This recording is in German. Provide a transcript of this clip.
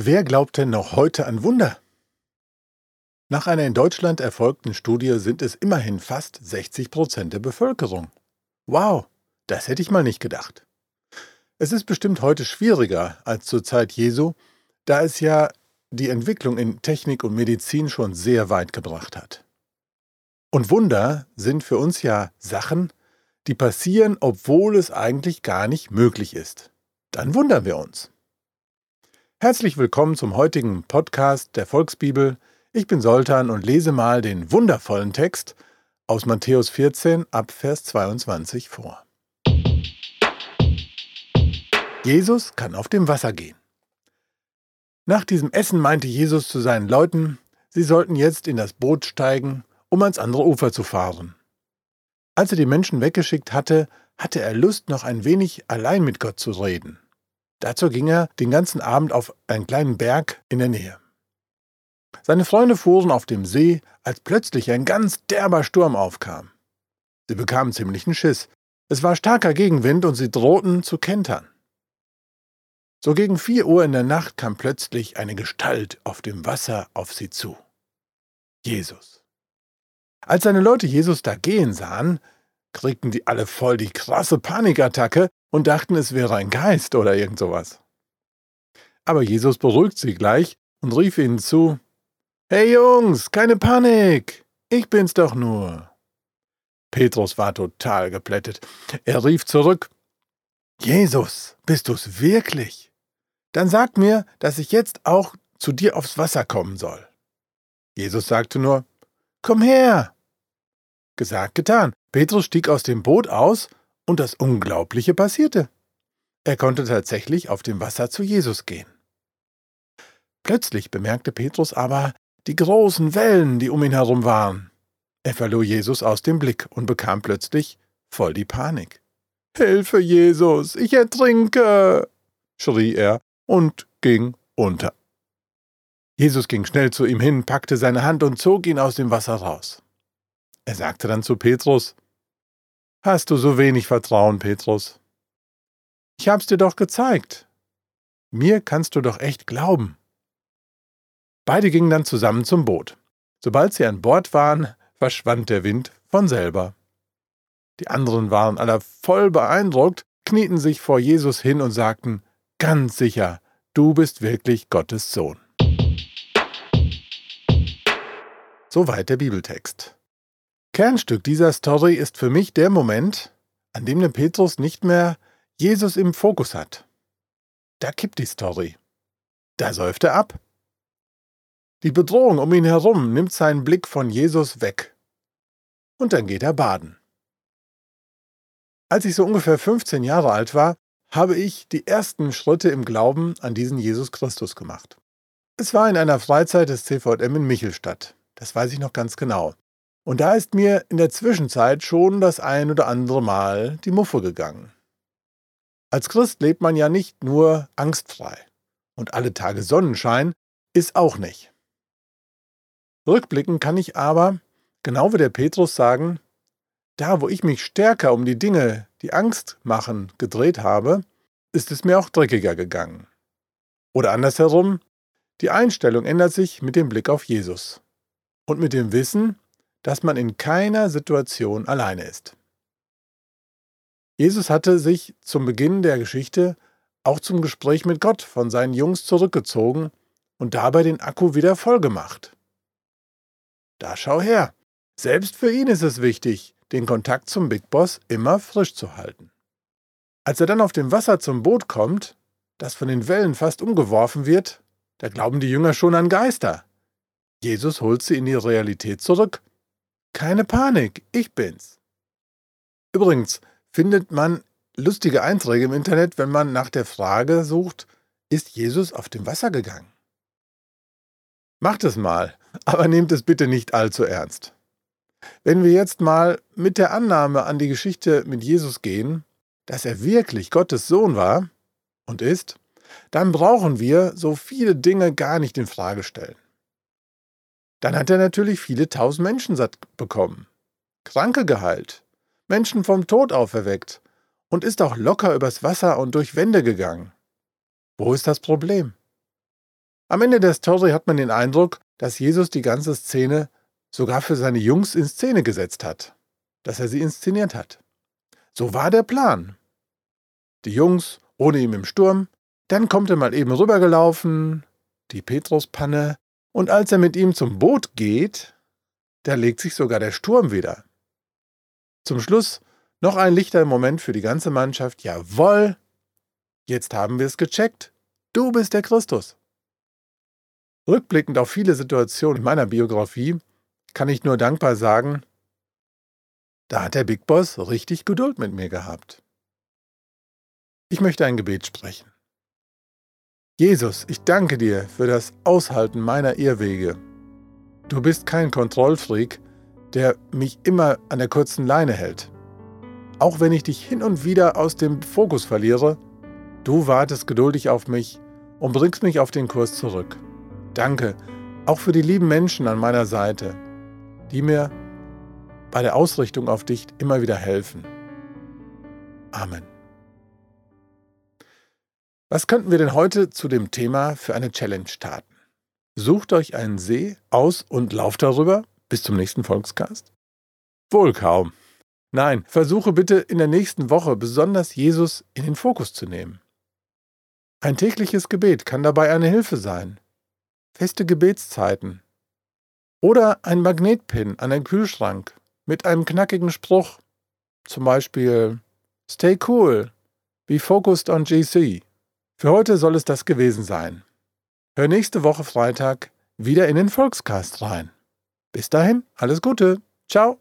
Wer glaubt denn noch heute an Wunder? Nach einer in Deutschland erfolgten Studie sind es immerhin fast 60 Prozent der Bevölkerung. Wow, das hätte ich mal nicht gedacht. Es ist bestimmt heute schwieriger als zur Zeit Jesu, da es ja die Entwicklung in Technik und Medizin schon sehr weit gebracht hat. Und Wunder sind für uns ja Sachen, die passieren, obwohl es eigentlich gar nicht möglich ist. Dann wundern wir uns. Herzlich willkommen zum heutigen Podcast der Volksbibel. Ich bin Soltan und lese mal den wundervollen Text aus Matthäus 14 ab Vers 22 vor. Jesus kann auf dem Wasser gehen. Nach diesem Essen meinte Jesus zu seinen Leuten, sie sollten jetzt in das Boot steigen, um ans andere Ufer zu fahren. Als er die Menschen weggeschickt hatte, hatte er Lust, noch ein wenig allein mit Gott zu reden. Dazu ging er den ganzen Abend auf einen kleinen Berg in der Nähe. Seine Freunde fuhren auf dem See, als plötzlich ein ganz derber Sturm aufkam. Sie bekamen ziemlichen Schiss. Es war starker Gegenwind und sie drohten zu kentern. So gegen vier Uhr in der Nacht kam plötzlich eine Gestalt auf dem Wasser auf sie zu. Jesus. Als seine Leute Jesus da gehen sahen, kriegten die alle voll die krasse Panikattacke und dachten, es wäre ein Geist oder irgend sowas. Aber Jesus beruhigt sie gleich und rief ihnen zu, Hey Jungs, keine Panik, ich bin's doch nur. Petrus war total geplättet. Er rief zurück, Jesus, bist du's wirklich? Dann sag mir, dass ich jetzt auch zu dir aufs Wasser kommen soll. Jesus sagte nur, Komm her. Gesagt, getan. Petrus stieg aus dem Boot aus und das Unglaubliche passierte. Er konnte tatsächlich auf dem Wasser zu Jesus gehen. Plötzlich bemerkte Petrus aber die großen Wellen, die um ihn herum waren. Er verlor Jesus aus dem Blick und bekam plötzlich voll die Panik. Hilfe, Jesus, ich ertrinke! schrie er und ging unter. Jesus ging schnell zu ihm hin, packte seine Hand und zog ihn aus dem Wasser raus. Er sagte dann zu Petrus, Hast du so wenig Vertrauen, Petrus? Ich hab's dir doch gezeigt. Mir kannst du doch echt glauben. Beide gingen dann zusammen zum Boot. Sobald sie an Bord waren, verschwand der Wind von selber. Die anderen waren alle voll beeindruckt, knieten sich vor Jesus hin und sagten, ganz sicher, du bist wirklich Gottes Sohn. Soweit der Bibeltext. Kernstück dieser Story ist für mich der Moment, an dem der Petrus nicht mehr Jesus im Fokus hat. Da kippt die Story. Da säuft er ab. Die Bedrohung um ihn herum nimmt seinen Blick von Jesus weg. Und dann geht er baden. Als ich so ungefähr 15 Jahre alt war, habe ich die ersten Schritte im Glauben an diesen Jesus Christus gemacht. Es war in einer Freizeit des CVM in Michelstadt. Das weiß ich noch ganz genau. Und da ist mir in der Zwischenzeit schon das ein oder andere Mal die Muffe gegangen. Als Christ lebt man ja nicht nur angstfrei. Und alle Tage Sonnenschein ist auch nicht. Rückblickend kann ich aber, genau wie der Petrus sagen, da wo ich mich stärker um die Dinge, die Angst machen, gedreht habe, ist es mir auch dreckiger gegangen. Oder andersherum, die Einstellung ändert sich mit dem Blick auf Jesus und mit dem Wissen, dass man in keiner Situation alleine ist. Jesus hatte sich zum Beginn der Geschichte auch zum Gespräch mit Gott von seinen Jungs zurückgezogen und dabei den Akku wieder voll gemacht. Da schau her, selbst für ihn ist es wichtig, den Kontakt zum Big Boss immer frisch zu halten. Als er dann auf dem Wasser zum Boot kommt, das von den Wellen fast umgeworfen wird, da glauben die Jünger schon an Geister. Jesus holt sie in die Realität zurück keine Panik, ich bin's. Übrigens findet man lustige Einträge im Internet, wenn man nach der Frage sucht, ist Jesus auf dem Wasser gegangen? Macht es mal, aber nehmt es bitte nicht allzu ernst. Wenn wir jetzt mal mit der Annahme an die Geschichte mit Jesus gehen, dass er wirklich Gottes Sohn war und ist, dann brauchen wir so viele Dinge gar nicht in Frage stellen. Dann hat er natürlich viele tausend Menschen satt bekommen, Kranke geheilt, Menschen vom Tod auferweckt und ist auch locker übers Wasser und durch Wände gegangen. Wo ist das Problem? Am Ende der Story hat man den Eindruck, dass Jesus die ganze Szene sogar für seine Jungs in Szene gesetzt hat, dass er sie inszeniert hat. So war der Plan. Die Jungs ohne ihm im Sturm, dann kommt er mal eben rübergelaufen, die Petruspanne, und als er mit ihm zum Boot geht, da legt sich sogar der Sturm wieder. Zum Schluss noch ein lichter Moment für die ganze Mannschaft. Jawoll, jetzt haben wir es gecheckt. Du bist der Christus. Rückblickend auf viele Situationen in meiner Biografie kann ich nur dankbar sagen, da hat der Big Boss richtig Geduld mit mir gehabt. Ich möchte ein Gebet sprechen. Jesus, ich danke dir für das Aushalten meiner Irrwege. Du bist kein Kontrollfreak, der mich immer an der kurzen Leine hält. Auch wenn ich dich hin und wieder aus dem Fokus verliere, du wartest geduldig auf mich und bringst mich auf den Kurs zurück. Danke auch für die lieben Menschen an meiner Seite, die mir bei der Ausrichtung auf dich immer wieder helfen. Amen. Was könnten wir denn heute zu dem Thema für eine Challenge starten? Sucht euch einen See aus und lauft darüber bis zum nächsten Volkscast? Wohl kaum. Nein, versuche bitte in der nächsten Woche besonders Jesus in den Fokus zu nehmen. Ein tägliches Gebet kann dabei eine Hilfe sein feste Gebetszeiten oder ein Magnetpin an den Kühlschrank mit einem knackigen Spruch, zum Beispiel Stay cool, be focused on GC. Für heute soll es das gewesen sein. Hör nächste Woche Freitag wieder in den Volkscast rein. Bis dahin, alles Gute. Ciao.